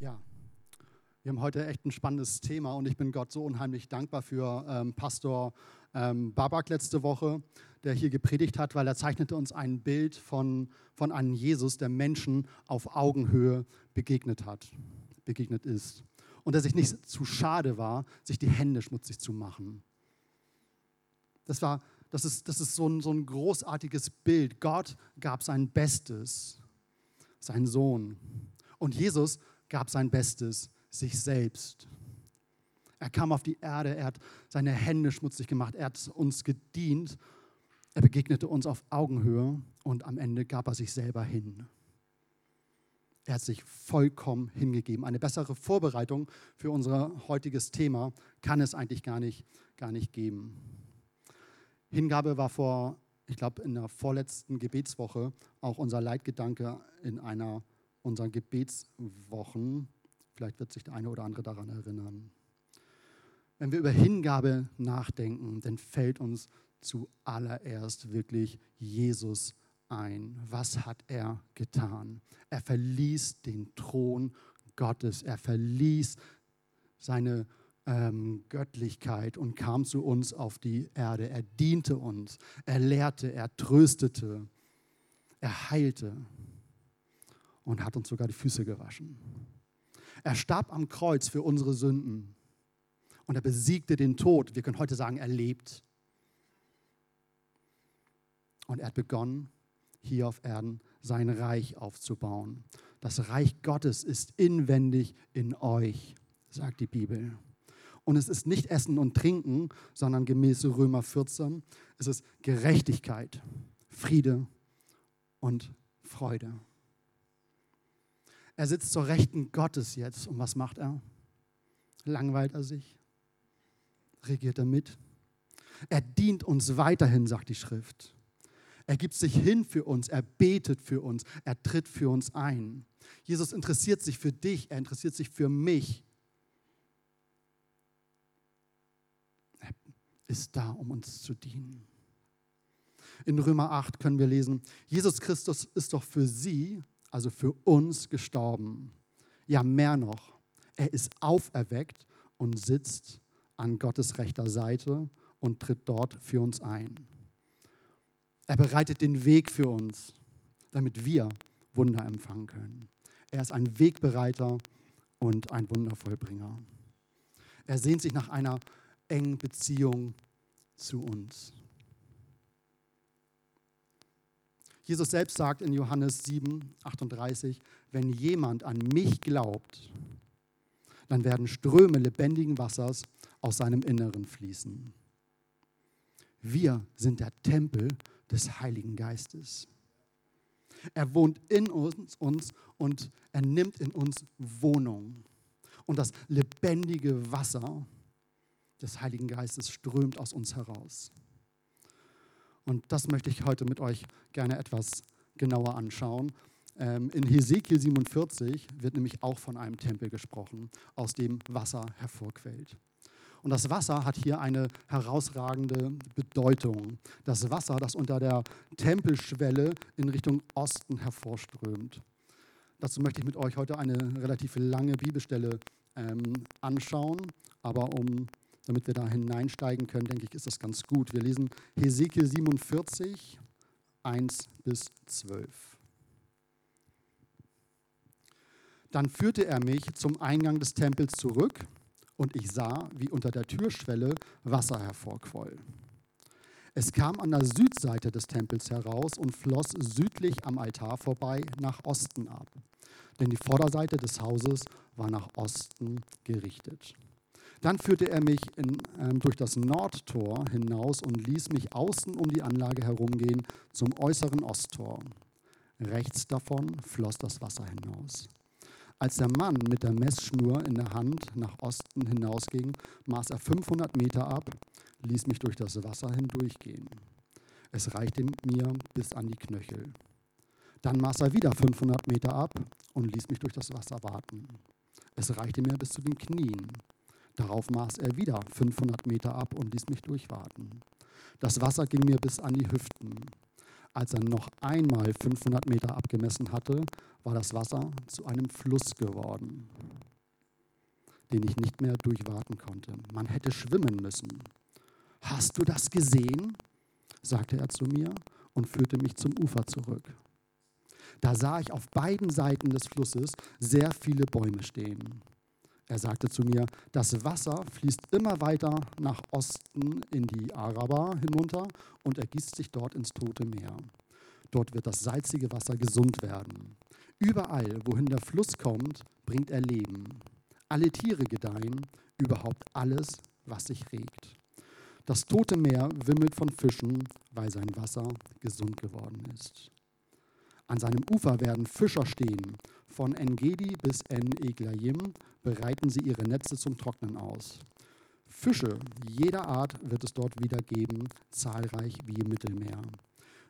Ja, wir haben heute echt ein spannendes Thema und ich bin Gott so unheimlich dankbar für ähm, Pastor ähm, Babak letzte Woche, der hier gepredigt hat, weil er zeichnete uns ein Bild von, von einem Jesus, der Menschen auf Augenhöhe begegnet hat, begegnet ist. Und der sich nicht zu schade war, sich die Hände schmutzig zu machen. Das, war, das, ist, das ist so ein, so ein großartiges Bild. Gott gab sein Bestes, sein Sohn. Und Jesus gab sein Bestes, sich selbst. Er kam auf die Erde, er hat seine Hände schmutzig gemacht, er hat uns gedient, er begegnete uns auf Augenhöhe und am Ende gab er sich selber hin. Er hat sich vollkommen hingegeben. Eine bessere Vorbereitung für unser heutiges Thema kann es eigentlich gar nicht, gar nicht geben. Hingabe war vor, ich glaube, in der vorletzten Gebetswoche auch unser Leitgedanke in einer unserer Gebetswochen. Vielleicht wird sich der eine oder andere daran erinnern. Wenn wir über Hingabe nachdenken, dann fällt uns zuallererst wirklich Jesus ein. Was hat er getan? Er verließ den Thron Gottes. Er verließ seine ähm, Göttlichkeit und kam zu uns auf die Erde. Er diente uns. Er lehrte, er tröstete, er heilte und hat uns sogar die Füße gewaschen. Er starb am Kreuz für unsere Sünden und er besiegte den Tod. Wir können heute sagen, er lebt. Und er hat begonnen, hier auf Erden sein Reich aufzubauen. Das Reich Gottes ist inwendig in euch, sagt die Bibel. Und es ist nicht Essen und Trinken, sondern gemäß Römer 14, es ist Gerechtigkeit, Friede und Freude. Er sitzt zur Rechten Gottes jetzt. Und was macht er? Langweilt er sich? regiert er mit. Er dient uns weiterhin, sagt die Schrift. Er gibt sich hin für uns, er betet für uns, er tritt für uns ein. Jesus interessiert sich für dich, er interessiert sich für mich. Er ist da, um uns zu dienen. In Römer 8 können wir lesen, Jesus Christus ist doch für sie, also für uns gestorben. Ja, mehr noch, er ist auferweckt und sitzt an Gottes rechter Seite und tritt dort für uns ein. Er bereitet den Weg für uns, damit wir Wunder empfangen können. Er ist ein Wegbereiter und ein Wundervollbringer. Er sehnt sich nach einer engen Beziehung zu uns. Jesus selbst sagt in Johannes 7, 38, wenn jemand an mich glaubt, dann werden Ströme lebendigen Wassers aus seinem Inneren fließen. Wir sind der Tempel des Heiligen Geistes. Er wohnt in uns, uns und er nimmt in uns Wohnung. Und das lebendige Wasser des Heiligen Geistes strömt aus uns heraus. Und das möchte ich heute mit euch gerne etwas genauer anschauen. Ähm, in Hesekiel 47 wird nämlich auch von einem Tempel gesprochen, aus dem Wasser hervorquellt. Und das Wasser hat hier eine herausragende Bedeutung. Das Wasser, das unter der Tempelschwelle in Richtung Osten hervorströmt. Dazu möchte ich mit euch heute eine relativ lange Bibelstelle ähm, anschauen, aber um, damit wir da hineinsteigen können, denke ich, ist das ganz gut. Wir lesen Hesekiel 47, 1 bis 12. Dann führte er mich zum Eingang des Tempels zurück und ich sah, wie unter der Türschwelle Wasser hervorquoll. Es kam an der Südseite des Tempels heraus und floss südlich am Altar vorbei nach Osten ab, denn die Vorderseite des Hauses war nach Osten gerichtet. Dann führte er mich in, äh, durch das Nordtor hinaus und ließ mich außen um die Anlage herumgehen zum äußeren Osttor. Rechts davon floss das Wasser hinaus. Als der Mann mit der Messschnur in der Hand nach Osten hinausging, maß er 500 Meter ab, ließ mich durch das Wasser hindurchgehen. Es reichte mir bis an die Knöchel. Dann maß er wieder 500 Meter ab und ließ mich durch das Wasser warten. Es reichte mir bis zu den Knien. Darauf maß er wieder 500 Meter ab und ließ mich durchwarten. Das Wasser ging mir bis an die Hüften. Als er noch einmal 500 Meter abgemessen hatte, war das Wasser zu einem Fluss geworden, den ich nicht mehr durchwarten konnte. Man hätte schwimmen müssen. Hast du das gesehen? sagte er zu mir und führte mich zum Ufer zurück. Da sah ich auf beiden Seiten des Flusses sehr viele Bäume stehen. Er sagte zu mir, das Wasser fließt immer weiter nach Osten in die Araba hinunter und ergießt sich dort ins Tote Meer. Dort wird das salzige Wasser gesund werden. Überall, wohin der Fluss kommt, bringt er Leben. Alle Tiere gedeihen, überhaupt alles, was sich regt. Das Tote Meer wimmelt von Fischen, weil sein Wasser gesund geworden ist. An seinem Ufer werden Fischer stehen. Von Engedi bis En-Eglayim bereiten sie ihre Netze zum Trocknen aus. Fische jeder Art wird es dort wieder geben, zahlreich wie im Mittelmeer.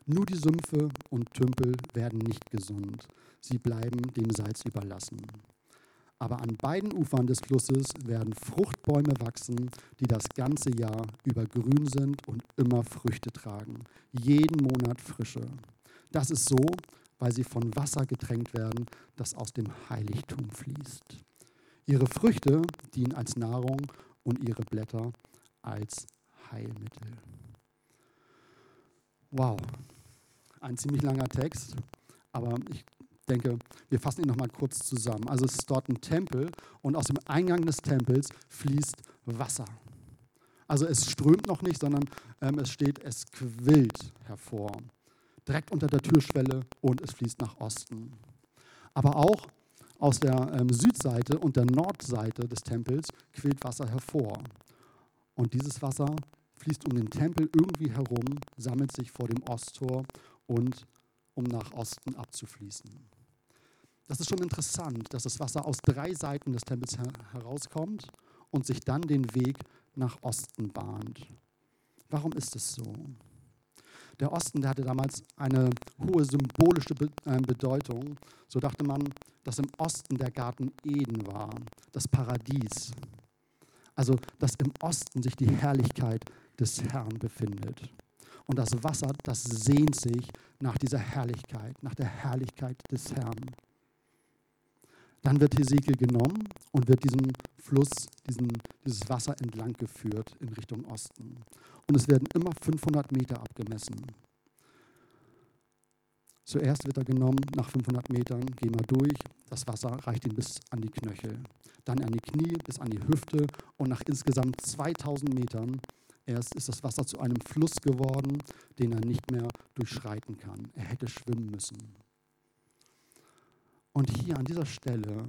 Nur die Sümpfe und Tümpel werden nicht gesund, sie bleiben dem Salz überlassen. Aber an beiden Ufern des Flusses werden Fruchtbäume wachsen, die das ganze Jahr über grün sind und immer Früchte tragen, jeden Monat frische. Das ist so, weil sie von Wasser getränkt werden, das aus dem Heiligtum fließt. Ihre Früchte dienen als Nahrung und ihre Blätter als Heilmittel. Wow, ein ziemlich langer Text, aber ich denke, wir fassen ihn nochmal kurz zusammen. Also es ist dort ein Tempel und aus dem Eingang des Tempels fließt Wasser. Also es strömt noch nicht, sondern ähm, es steht, es quillt hervor direkt unter der Türschwelle und es fließt nach Osten. Aber auch aus der ähm, Südseite und der Nordseite des Tempels quillt Wasser hervor. Und dieses Wasser fließt um den Tempel irgendwie herum, sammelt sich vor dem Osttor und um nach Osten abzufließen. Das ist schon interessant, dass das Wasser aus drei Seiten des Tempels her herauskommt und sich dann den Weg nach Osten bahnt. Warum ist es so? Der Osten, der hatte damals eine hohe symbolische äh, Bedeutung. So dachte man, dass im Osten der Garten Eden war, das Paradies. Also, dass im Osten sich die Herrlichkeit des Herrn befindet. Und das Wasser, das sehnt sich nach dieser Herrlichkeit, nach der Herrlichkeit des Herrn. Dann wird Hesekiel genommen und wird diesen Fluss, diesen, dieses Wasser entlang geführt in Richtung Osten. Und es werden immer 500 Meter abgemessen. Zuerst wird er genommen, nach 500 Metern gehen wir durch. Das Wasser reicht ihn bis an die Knöchel. Dann an die Knie, bis an die Hüfte. Und nach insgesamt 2000 Metern erst ist das Wasser zu einem Fluss geworden, den er nicht mehr durchschreiten kann. Er hätte schwimmen müssen. Und hier an dieser Stelle,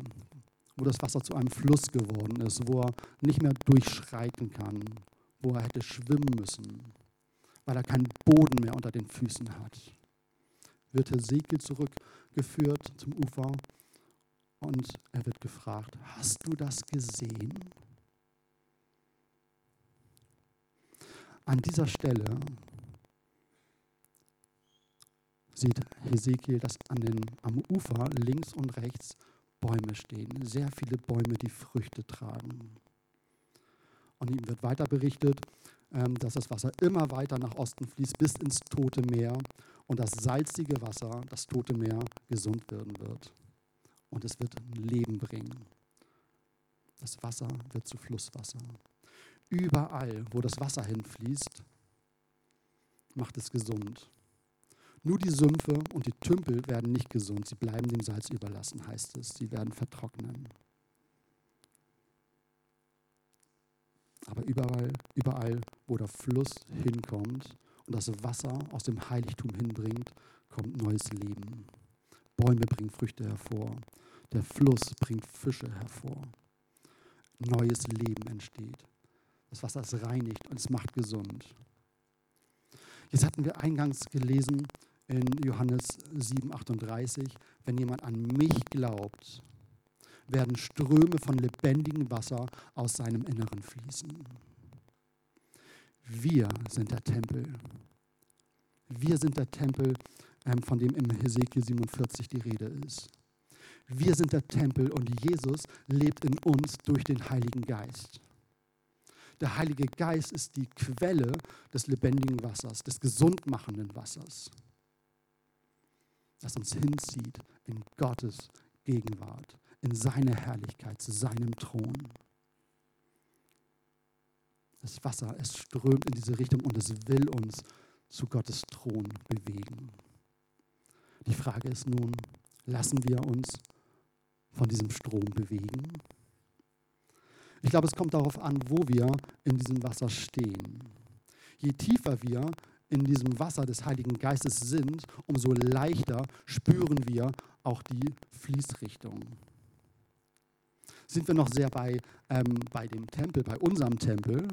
wo das Wasser zu einem Fluss geworden ist, wo er nicht mehr durchschreiten kann, wo er hätte schwimmen müssen, weil er keinen Boden mehr unter den Füßen hat, wird Hesekiel zurückgeführt zum Ufer und er wird gefragt, hast du das gesehen? An dieser Stelle sieht Hesekiel, dass an den, am Ufer links und rechts Bäume stehen, sehr viele Bäume, die Früchte tragen. Und ihm wird weiter berichtet, ähm, dass das Wasser immer weiter nach Osten fließt bis ins Tote Meer und das salzige Wasser, das Tote Meer, gesund werden wird. Und es wird Leben bringen. Das Wasser wird zu Flusswasser. Überall, wo das Wasser hinfließt, macht es gesund. Nur die Sümpfe und die Tümpel werden nicht gesund, sie bleiben dem Salz überlassen, heißt es. Sie werden vertrocknen. Aber überall, überall, wo der Fluss hinkommt und das Wasser aus dem Heiligtum hinbringt, kommt neues Leben. Bäume bringen Früchte hervor. Der Fluss bringt Fische hervor. Neues Leben entsteht. Das Wasser ist reinigt und es macht gesund. Jetzt hatten wir eingangs gelesen in Johannes 7,38, wenn jemand an mich glaubt, werden Ströme von lebendigem Wasser aus seinem Inneren fließen. Wir sind der Tempel. Wir sind der Tempel, ähm, von dem im Hesekiel 47 die Rede ist. Wir sind der Tempel und Jesus lebt in uns durch den Heiligen Geist. Der Heilige Geist ist die Quelle des lebendigen Wassers, des gesundmachenden Wassers. das uns hinzieht in Gottes Gegenwart, in seine Herrlichkeit, zu seinem Thron. Das Wasser, es strömt in diese Richtung und es will uns zu Gottes Thron bewegen. Die Frage ist nun, lassen wir uns von diesem Strom bewegen? Ich glaube, es kommt darauf an, wo wir in diesem Wasser stehen. Je tiefer wir in diesem Wasser des Heiligen Geistes sind, umso leichter spüren wir auch die Fließrichtung. Sind wir noch sehr bei, ähm, bei dem Tempel, bei unserem Tempel,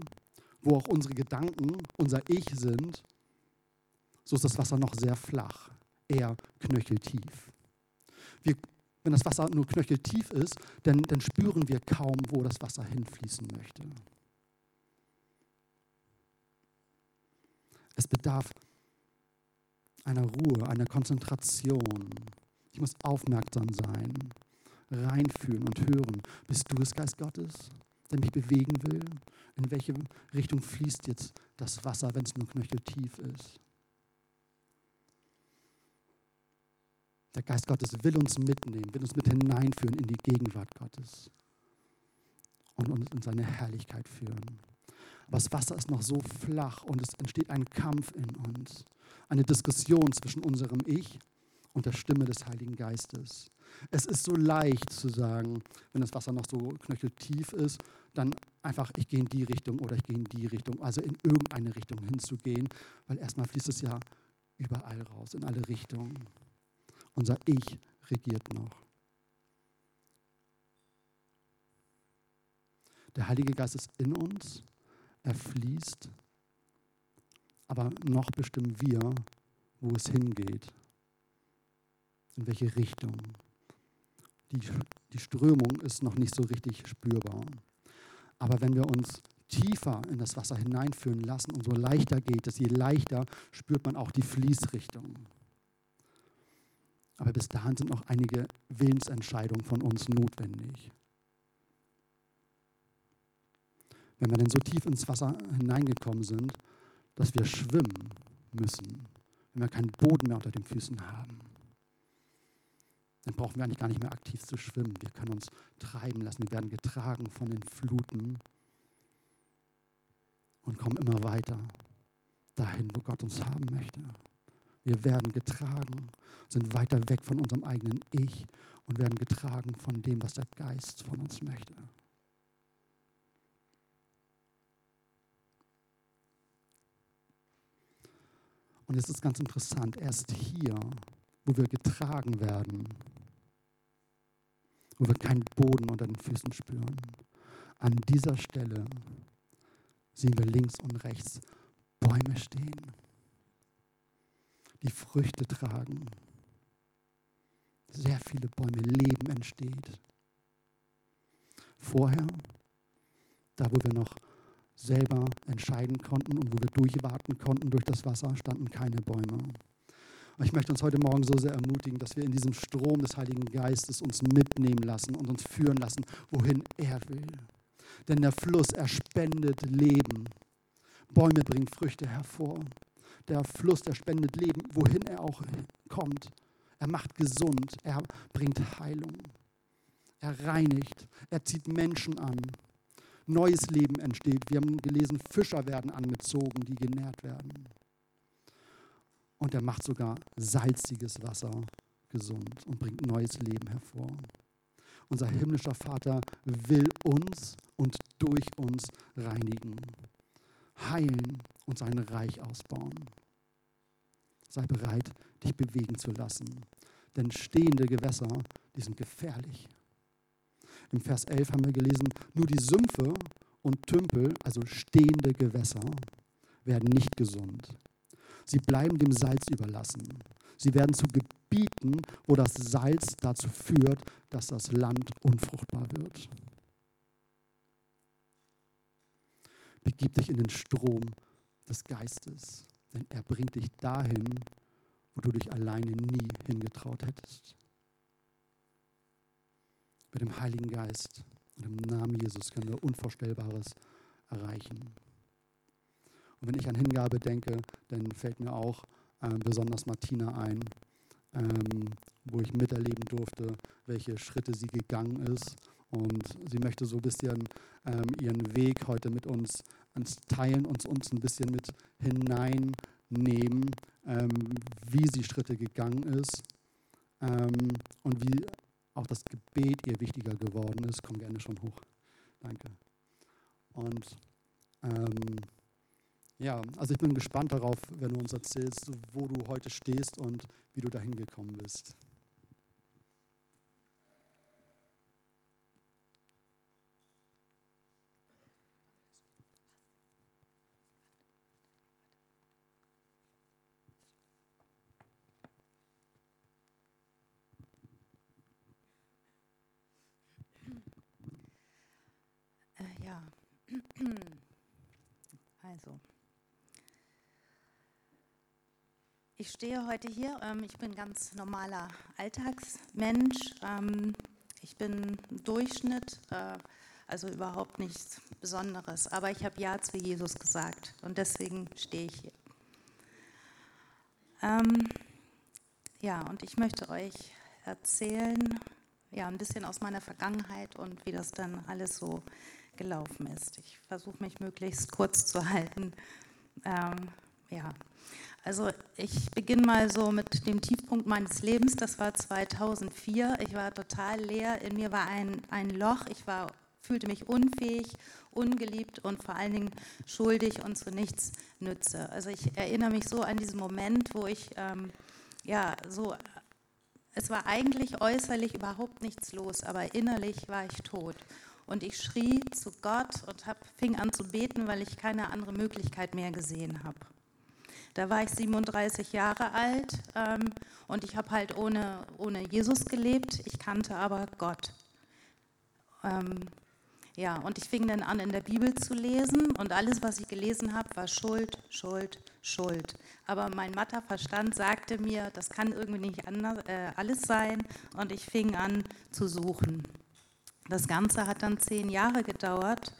wo auch unsere Gedanken, unser Ich sind, so ist das Wasser noch sehr flach, eher knöcheltief. Wir, wenn das Wasser nur knöcheltief ist, dann, dann spüren wir kaum, wo das Wasser hinfließen möchte. Es bedarf einer Ruhe, einer Konzentration. Ich muss aufmerksam sein, reinfühlen und hören. Bist du es, Geist Gottes, der mich bewegen will? In welche Richtung fließt jetzt das Wasser, wenn es nur knöcheltief ist? Der Geist Gottes will uns mitnehmen, will uns mit hineinführen in die Gegenwart Gottes und uns in seine Herrlichkeit führen. Aber das Wasser ist noch so flach und es entsteht ein Kampf in uns, eine Diskussion zwischen unserem Ich und der Stimme des Heiligen Geistes. Es ist so leicht zu sagen, wenn das Wasser noch so knöcheltief ist, dann einfach, ich gehe in die Richtung oder ich gehe in die Richtung, also in irgendeine Richtung hinzugehen, weil erstmal fließt es ja überall raus, in alle Richtungen. Unser Ich regiert noch. Der Heilige Geist ist in uns er fließt, aber noch bestimmen wir, wo es hingeht, in welche Richtung. Die, die Strömung ist noch nicht so richtig spürbar. Aber wenn wir uns tiefer in das Wasser hineinführen lassen, umso leichter geht es, je leichter spürt man auch die Fließrichtung. Aber bis dahin sind noch einige Willensentscheidungen von uns notwendig. wenn wir denn so tief ins Wasser hineingekommen sind, dass wir schwimmen müssen, wenn wir keinen Boden mehr unter den Füßen haben, dann brauchen wir eigentlich gar nicht mehr aktiv zu schwimmen. Wir können uns treiben lassen. Wir werden getragen von den Fluten und kommen immer weiter dahin, wo Gott uns haben möchte. Wir werden getragen, sind weiter weg von unserem eigenen Ich und werden getragen von dem, was der Geist von uns möchte. Und es ist ganz interessant, erst hier, wo wir getragen werden, wo wir keinen Boden unter den Füßen spüren, an dieser Stelle sehen wir links und rechts Bäume stehen, die Früchte tragen. Sehr viele Bäume, Leben entsteht. Vorher, da wo wir noch selber entscheiden konnten und wo wir durchwarten konnten durch das Wasser, standen keine Bäume. Und ich möchte uns heute Morgen so sehr ermutigen, dass wir in diesem Strom des Heiligen Geistes uns mitnehmen lassen und uns führen lassen, wohin er will. Denn der Fluss, er spendet Leben. Bäume bringen Früchte hervor. Der Fluss, der spendet Leben, wohin er auch kommt. Er macht gesund, er bringt Heilung. Er reinigt, er zieht Menschen an neues Leben entsteht. Wir haben gelesen, Fischer werden angezogen, die genährt werden. Und er macht sogar salziges Wasser gesund und bringt neues Leben hervor. Unser himmlischer Vater will uns und durch uns reinigen, heilen und sein Reich ausbauen. Sei bereit, dich bewegen zu lassen, denn stehende Gewässer, die sind gefährlich. Im Vers 11 haben wir gelesen, nur die Sümpfe und Tümpel, also stehende Gewässer, werden nicht gesund. Sie bleiben dem Salz überlassen. Sie werden zu Gebieten, wo das Salz dazu führt, dass das Land unfruchtbar wird. Begib dich in den Strom des Geistes, denn er bringt dich dahin, wo du dich alleine nie hingetraut hättest mit dem Heiligen Geist und im Namen Jesus können wir Unvorstellbares erreichen. Wenn ich an Hingabe denke, dann fällt mir auch äh, besonders Martina ein, ähm, wo ich miterleben durfte, welche Schritte sie gegangen ist. Und sie möchte so ein bisschen ähm, ihren Weg heute mit uns, uns teilen, uns, uns ein bisschen mit hineinnehmen, ähm, wie sie Schritte gegangen ist ähm, und wie auch das Gebet ihr wichtiger geworden ist. Komm gerne schon hoch. Danke. Und ähm, ja, also ich bin gespannt darauf, wenn du uns erzählst, wo du heute stehst und wie du dahin gekommen bist. Also, ich stehe heute hier. Ähm, ich bin ganz normaler Alltagsmensch. Ähm, ich bin Durchschnitt, äh, also überhaupt nichts Besonderes. Aber ich habe Ja zu Jesus gesagt und deswegen stehe ich hier. Ähm, ja, und ich möchte euch erzählen, ja, ein bisschen aus meiner Vergangenheit und wie das dann alles so gelaufen ist. Ich versuche mich möglichst kurz zu halten. Ja, also ich beginne mal so mit dem Tiefpunkt meines Lebens. Das war 2004. Ich war total leer. In mir war ein, ein Loch. Ich war, fühlte mich unfähig, ungeliebt und vor allen Dingen schuldig und zu nichts nütze. Also ich erinnere mich so an diesen Moment, wo ich ähm, ja so es war eigentlich äußerlich überhaupt nichts los, aber innerlich war ich tot. Und ich schrie zu Gott und hab, fing an zu beten, weil ich keine andere Möglichkeit mehr gesehen habe. Da war ich 37 Jahre alt ähm, und ich habe halt ohne, ohne Jesus gelebt. Ich kannte aber Gott. Ähm, ja, und ich fing dann an, in der Bibel zu lesen und alles, was ich gelesen habe, war Schuld, Schuld, Schuld. Aber mein matter Verstand sagte mir, das kann irgendwie nicht anders, äh, alles sein und ich fing an zu suchen. Das Ganze hat dann zehn Jahre gedauert,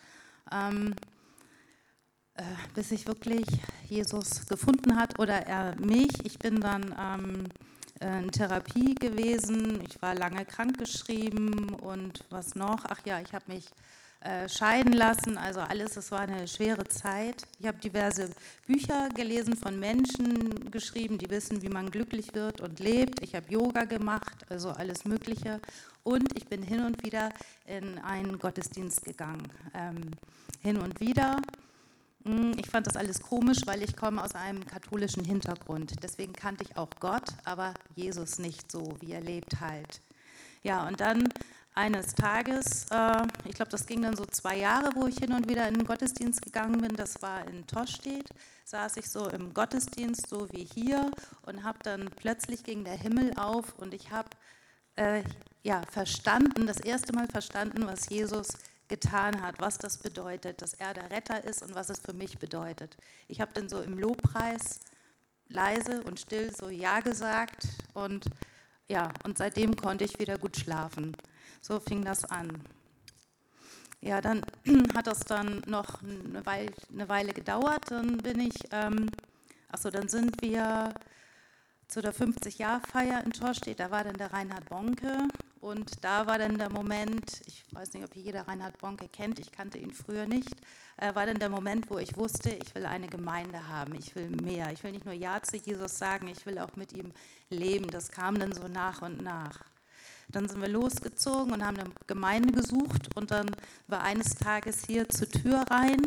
ähm, äh, bis ich wirklich Jesus gefunden hat oder er mich. Ich bin dann ähm, in Therapie gewesen, ich war lange krankgeschrieben und was noch? Ach ja, ich habe mich äh, scheiden lassen, also alles, es war eine schwere Zeit. Ich habe diverse Bücher gelesen von Menschen geschrieben, die wissen, wie man glücklich wird und lebt. Ich habe Yoga gemacht, also alles Mögliche. Und ich bin hin und wieder in einen Gottesdienst gegangen. Ähm, hin und wieder. Hm, ich fand das alles komisch, weil ich komme aus einem katholischen Hintergrund. Deswegen kannte ich auch Gott, aber Jesus nicht so, wie er lebt halt. Ja, und dann eines Tages, äh, ich glaube, das ging dann so zwei Jahre, wo ich hin und wieder in den Gottesdienst gegangen bin, das war in Toschstedt, saß ich so im Gottesdienst, so wie hier, und habe dann plötzlich ging der Himmel auf und ich habe äh, ja, verstanden, das erste Mal verstanden, was Jesus getan hat, was das bedeutet, dass er der Retter ist und was es für mich bedeutet. Ich habe dann so im Lobpreis leise und still so Ja gesagt und ja, und seitdem konnte ich wieder gut schlafen. So fing das an. Ja, dann hat das dann noch eine Weile, eine Weile gedauert. Dann bin ich, ähm, achso, dann sind wir zu der 50-Jahr-Feier in Torstedt. Da war dann der Reinhard Bonke und da war dann der Moment, ich weiß nicht, ob jeder Reinhard Bonke kennt, ich kannte ihn früher nicht, äh, war dann der Moment, wo ich wusste, ich will eine Gemeinde haben, ich will mehr. Ich will nicht nur Ja zu Jesus sagen, ich will auch mit ihm leben. Das kam dann so nach und nach. Dann sind wir losgezogen und haben eine Gemeinde gesucht und dann war eines Tages hier zur Tür rein.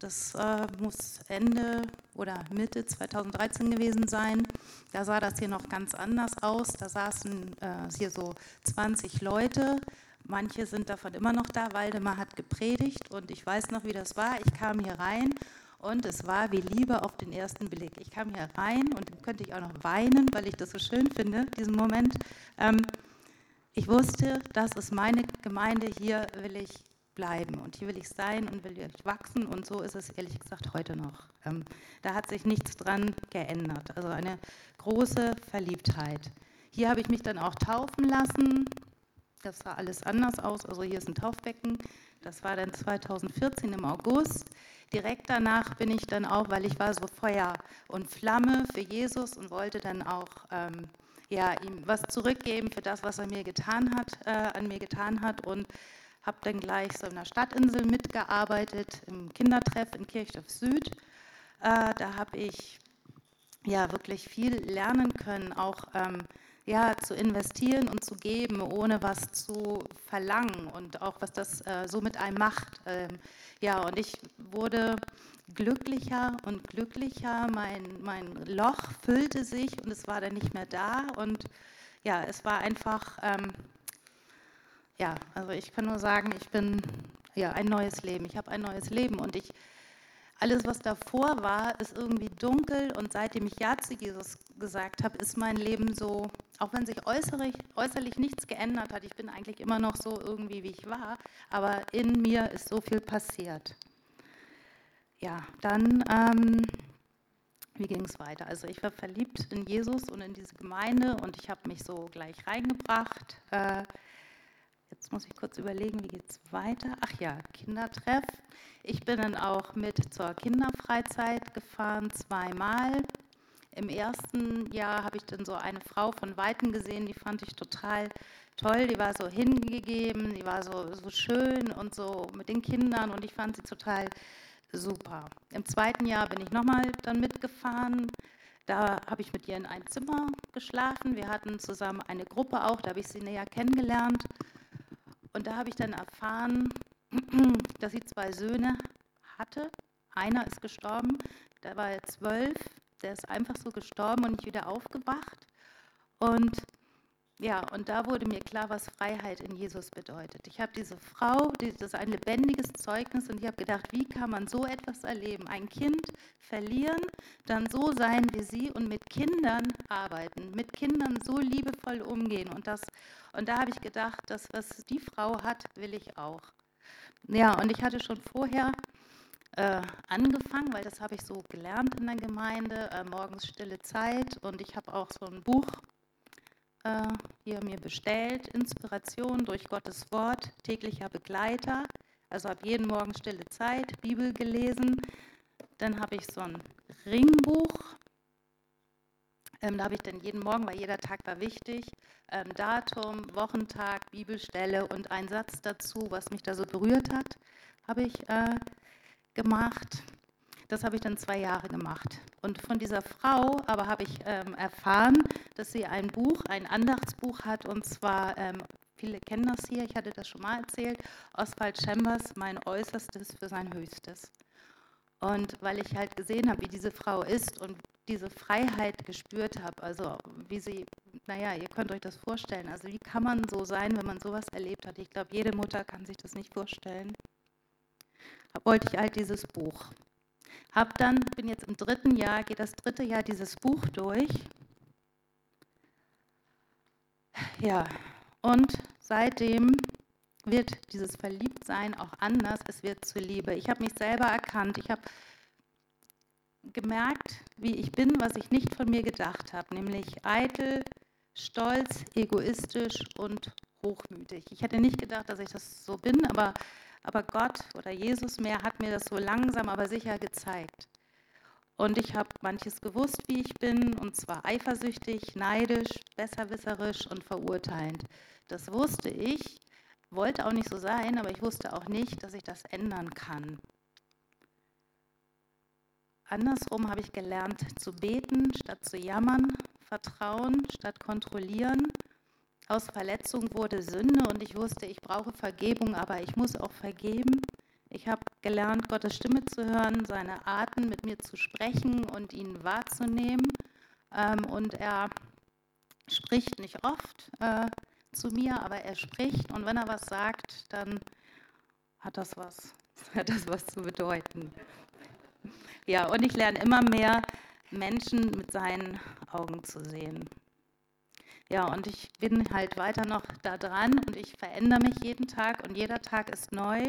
Das äh, muss Ende oder Mitte 2013 gewesen sein. Da sah das hier noch ganz anders aus. Da saßen äh, hier so 20 Leute. Manche sind davon immer noch da. Waldemar hat gepredigt und ich weiß noch, wie das war. Ich kam hier rein und es war wie Liebe auf den ersten Blick. Ich kam hier rein und dann könnte ich auch noch weinen, weil ich das so schön finde, diesen Moment. Ähm, ich wusste, das ist meine Gemeinde, hier will ich bleiben und hier will ich sein und will ich wachsen und so ist es ehrlich gesagt heute noch. Ähm, da hat sich nichts dran geändert, also eine große Verliebtheit. Hier habe ich mich dann auch taufen lassen, das sah alles anders aus, also hier ist ein Taufbecken, das war dann 2014 im August. Direkt danach bin ich dann auch, weil ich war so Feuer und Flamme für Jesus und wollte dann auch ähm, ja, ihm was zurückgeben für das, was er mir getan hat, äh, an mir getan hat und habe dann gleich so in der Stadtinsel mitgearbeitet, im Kindertreff in Kirchdorf Süd. Äh, da habe ich ja wirklich viel lernen können, auch ähm, ja, zu investieren und zu geben, ohne was zu verlangen und auch was das äh, so mit einem macht. Ähm, ja, und ich wurde glücklicher und glücklicher. Mein, mein Loch füllte sich und es war dann nicht mehr da. Und ja, es war einfach, ähm, ja, also ich kann nur sagen, ich bin ja ein neues Leben. Ich habe ein neues Leben und ich alles, was davor war, ist irgendwie dunkel und seitdem ich Ja zu Jesus gesagt habe, ist mein Leben so, auch wenn sich äußerlich, äußerlich nichts geändert hat, ich bin eigentlich immer noch so irgendwie, wie ich war, aber in mir ist so viel passiert. Ja, dann, ähm, wie ging es weiter? Also ich war verliebt in Jesus und in diese Gemeinde und ich habe mich so gleich reingebracht. Äh, Jetzt muss ich kurz überlegen, wie geht es weiter? Ach ja, Kindertreff. Ich bin dann auch mit zur Kinderfreizeit gefahren, zweimal. Im ersten Jahr habe ich dann so eine Frau von Weitem gesehen, die fand ich total toll. Die war so hingegeben, die war so, so schön und so mit den Kindern und ich fand sie total super. Im zweiten Jahr bin ich nochmal dann mitgefahren. Da habe ich mit ihr in ein Zimmer geschlafen. Wir hatten zusammen eine Gruppe auch, da habe ich sie näher kennengelernt. Und da habe ich dann erfahren, dass sie zwei Söhne hatte. Einer ist gestorben, da war er zwölf, der ist einfach so gestorben und nicht wieder aufgewacht. Und ja, und da wurde mir klar, was Freiheit in Jesus bedeutet. Ich habe diese Frau, das ist ein lebendiges Zeugnis und ich habe gedacht, wie kann man so etwas erleben? Ein Kind verlieren, dann so sein wie sie und mit Kindern arbeiten, mit Kindern so liebevoll umgehen. Und, das, und da habe ich gedacht, das, was die Frau hat, will ich auch. Ja, und ich hatte schon vorher äh, angefangen, weil das habe ich so gelernt in der Gemeinde, äh, morgens stille Zeit und ich habe auch so ein Buch äh, hier mir bestellt, Inspiration durch Gottes Wort, täglicher Begleiter. Also habe jeden Morgen stille Zeit, Bibel gelesen. Dann habe ich so ein Ringbuch. Ähm, da habe ich dann jeden Morgen, weil jeder Tag war wichtig, ähm, Datum, Wochentag, Bibelstelle und ein Satz dazu, was mich da so berührt hat, habe ich äh, gemacht. Das habe ich dann zwei Jahre gemacht. Und von dieser Frau aber habe ich ähm, erfahren, dass sie ein Buch, ein Andachtsbuch hat, und zwar, ähm, viele kennen das hier, ich hatte das schon mal erzählt, Oswald Chambers, mein Äußerstes für sein Höchstes. Und weil ich halt gesehen habe, wie diese Frau ist und diese Freiheit gespürt habe, also wie sie, naja, ihr könnt euch das vorstellen, also wie kann man so sein, wenn man sowas erlebt hat? Ich glaube, jede Mutter kann sich das nicht vorstellen. Da wollte ich halt dieses Buch. Hab dann, bin jetzt im dritten Jahr, geht das dritte Jahr dieses Buch durch. Ja, und seitdem wird dieses Verliebtsein auch anders, es wird zur Liebe. Ich habe mich selber erkannt, ich habe gemerkt, wie ich bin, was ich nicht von mir gedacht habe, nämlich eitel, stolz, egoistisch und hochmütig. Ich hätte nicht gedacht, dass ich das so bin, aber aber Gott oder Jesus mehr hat mir das so langsam, aber sicher gezeigt. Und ich habe manches gewusst, wie ich bin, und zwar eifersüchtig, neidisch, besserwisserisch und verurteilend. Das wusste ich, wollte auch nicht so sein, aber ich wusste auch nicht, dass ich das ändern kann. Andersrum habe ich gelernt zu beten, statt zu jammern, vertrauen, statt kontrollieren aus Verletzung wurde Sünde und ich wusste, ich brauche Vergebung, aber ich muss auch vergeben. Ich habe gelernt, Gottes Stimme zu hören, seine Arten mit mir zu sprechen und ihn wahrzunehmen. Ähm, und er spricht nicht oft äh, zu mir, aber er spricht und wenn er was sagt, dann hat das was, hat das was zu bedeuten. Ja, und ich lerne immer mehr, Menschen mit seinen Augen zu sehen. Ja, und ich bin halt weiter noch da dran und ich verändere mich jeden Tag und jeder Tag ist neu.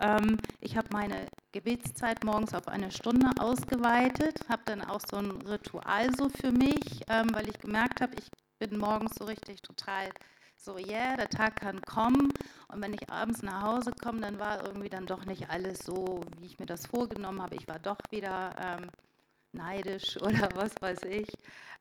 Ähm, ich habe meine Gebetszeit morgens auf eine Stunde ausgeweitet, habe dann auch so ein Ritual so für mich, ähm, weil ich gemerkt habe, ich bin morgens so richtig total so, yeah, der Tag kann kommen. Und wenn ich abends nach Hause komme, dann war irgendwie dann doch nicht alles so, wie ich mir das vorgenommen habe. Ich war doch wieder ähm, neidisch oder was weiß ich.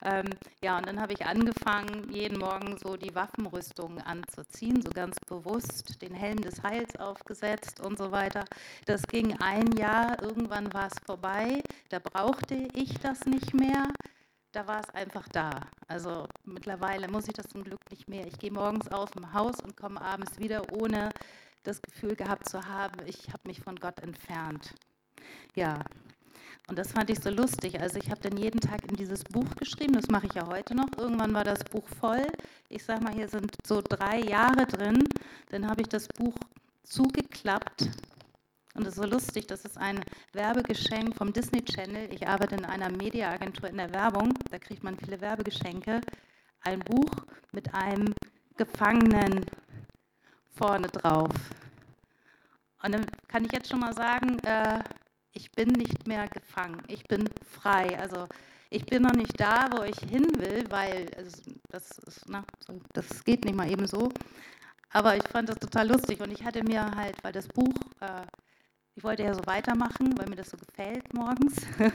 Ähm, ja, und dann habe ich angefangen, jeden Morgen so die Waffenrüstung anzuziehen, so ganz bewusst den Helm des Heils aufgesetzt und so weiter. Das ging ein Jahr, irgendwann war es vorbei, da brauchte ich das nicht mehr. Da war es einfach da. Also mittlerweile muss ich das zum Glück nicht mehr. Ich gehe morgens aus dem Haus und komme abends wieder, ohne das Gefühl gehabt zu haben, ich habe mich von Gott entfernt. Ja, und das fand ich so lustig. Also ich habe dann jeden Tag in dieses Buch geschrieben, das mache ich ja heute noch. Irgendwann war das Buch voll. Ich sage mal, hier sind so drei Jahre drin. Dann habe ich das Buch zugeklappt. Und es ist so lustig, das ist ein Werbegeschenk vom Disney Channel. Ich arbeite in einer Mediaagentur in der Werbung, da kriegt man viele Werbegeschenke. Ein Buch mit einem Gefangenen vorne drauf. Und dann kann ich jetzt schon mal sagen, äh, ich bin nicht mehr gefangen, ich bin frei. Also ich bin noch nicht da, wo ich hin will, weil also das, ist, na, das geht nicht mal eben so. Aber ich fand das total lustig und ich hatte mir halt, weil das Buch, äh, ich wollte ja so weitermachen, weil mir das so gefällt morgens.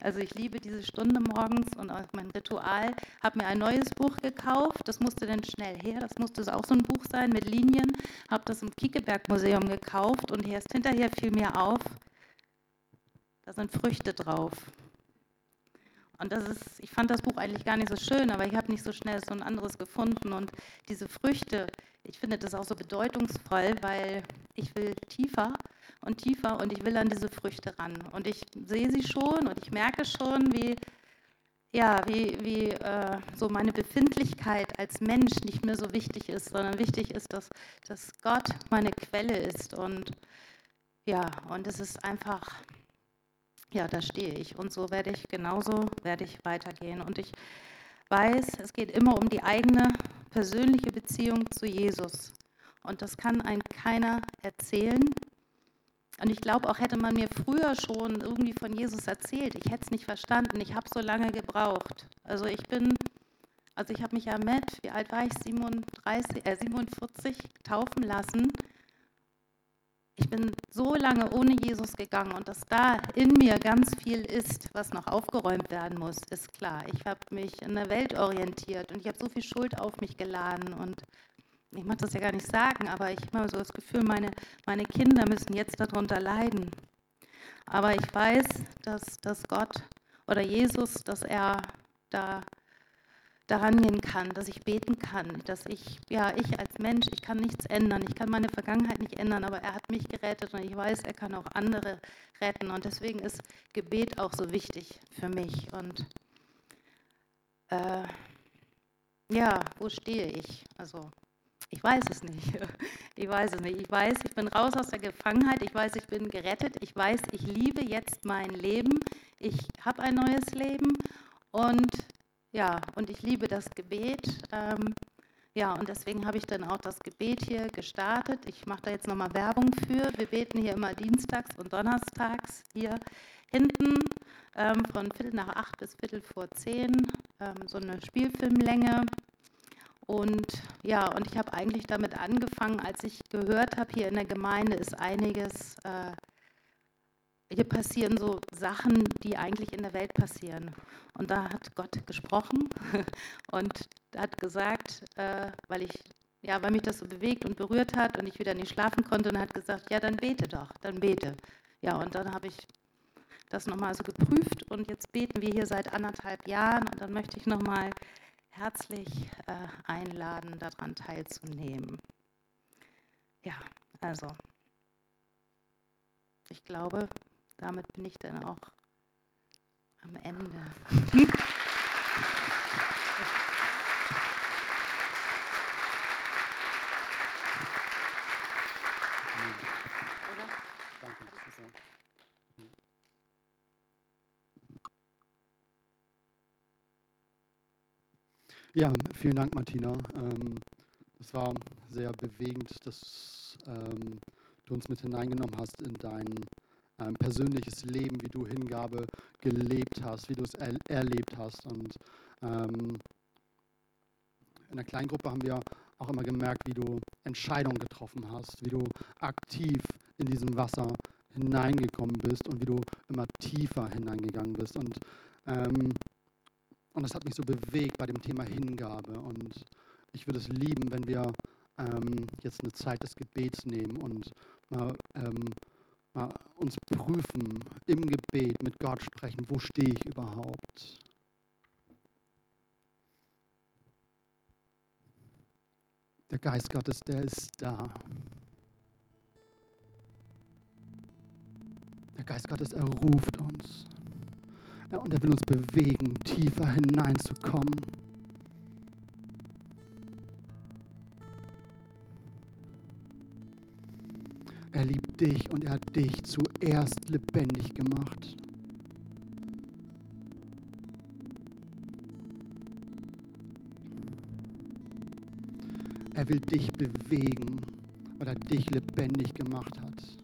Also ich liebe diese Stunde morgens und auch mein Ritual. Habe mir ein neues Buch gekauft, das musste dann schnell her, das musste auch so ein Buch sein mit Linien. Habe das im Kiekeberg Museum gekauft und erst hinterher fiel mir auf, da sind Früchte drauf. Und das ist, ich fand das Buch eigentlich gar nicht so schön, aber ich habe nicht so schnell so ein anderes gefunden. Und diese Früchte, ich finde das auch so bedeutungsvoll, weil ich will tiefer und tiefer und ich will an diese Früchte ran. Und ich sehe sie schon und ich merke schon, wie, ja, wie, wie äh, so meine Befindlichkeit als Mensch nicht mehr so wichtig ist, sondern wichtig ist, dass, dass Gott meine Quelle ist. Und ja, und es ist einfach ja, da stehe ich. Und so werde ich genauso werde ich weitergehen. Und ich weiß, es geht immer um die eigene persönliche Beziehung zu Jesus. Und das kann ein keiner erzählen. Und ich glaube auch, hätte man mir früher schon irgendwie von Jesus erzählt, ich hätte es nicht verstanden. Ich habe so lange gebraucht. Also ich bin, also ich habe mich ja mit, wie alt war ich, 37, äh 47, taufen lassen ich bin so lange ohne Jesus gegangen und dass da in mir ganz viel ist, was noch aufgeräumt werden muss, ist klar. Ich habe mich in der Welt orientiert und ich habe so viel Schuld auf mich geladen und ich mag das ja gar nicht sagen, aber ich habe so das Gefühl, meine, meine Kinder müssen jetzt darunter leiden. Aber ich weiß, dass, dass Gott oder Jesus, dass er da daran gehen kann, dass ich beten kann, dass ich, ja, ich als Mensch, ich kann nichts ändern, ich kann meine Vergangenheit nicht ändern, aber er hat mich gerettet und ich weiß, er kann auch andere retten und deswegen ist Gebet auch so wichtig für mich und äh, ja, wo stehe ich? Also ich weiß es nicht. Ich weiß es nicht. Ich weiß, ich bin raus aus der Gefangenheit. Ich weiß, ich bin gerettet. Ich weiß, ich liebe jetzt mein Leben. Ich habe ein neues Leben und ja, und ich liebe das Gebet. Ähm, ja, und deswegen habe ich dann auch das Gebet hier gestartet. Ich mache da jetzt nochmal Werbung für. Wir beten hier immer dienstags und donnerstags hier hinten ähm, von Viertel nach acht bis Viertel vor zehn, ähm, so eine Spielfilmlänge. Und ja, und ich habe eigentlich damit angefangen, als ich gehört habe, hier in der Gemeinde ist einiges äh, hier passieren so Sachen, die eigentlich in der Welt passieren. Und da hat Gott gesprochen und hat gesagt, äh, weil ich ja, weil mich das so bewegt und berührt hat und ich wieder nicht schlafen konnte und hat gesagt, ja, dann bete doch, dann bete. Ja, und dann habe ich das nochmal so geprüft und jetzt beten wir hier seit anderthalb Jahren und dann möchte ich nochmal herzlich äh, einladen, daran teilzunehmen. Ja, also ich glaube, damit bin ich dann auch am Ende. Ja, vielen Dank, Martina. Ähm, es war sehr bewegend, dass ähm, du uns mit hineingenommen hast in deinen ähm, persönliches Leben, wie du Hingabe gelebt hast, wie du es er erlebt hast. Und ähm, in der Kleingruppe haben wir auch immer gemerkt, wie du Entscheidungen getroffen hast, wie du aktiv in diesem Wasser hineingekommen bist und wie du immer tiefer hineingegangen bist. Und, ähm, und das hat mich so bewegt bei dem Thema Hingabe. Und ich würde es lieben, wenn wir ähm, jetzt eine Zeit des Gebets nehmen und mal, ähm, uns prüfen, im Gebet mit Gott sprechen, wo stehe ich überhaupt? Der Geist Gottes, der ist da. Der Geist Gottes, er ruft uns. Ja, und er will uns bewegen, tiefer hineinzukommen. Er liebt dich und er hat dich zuerst lebendig gemacht. Er will dich bewegen, weil er dich lebendig gemacht hat.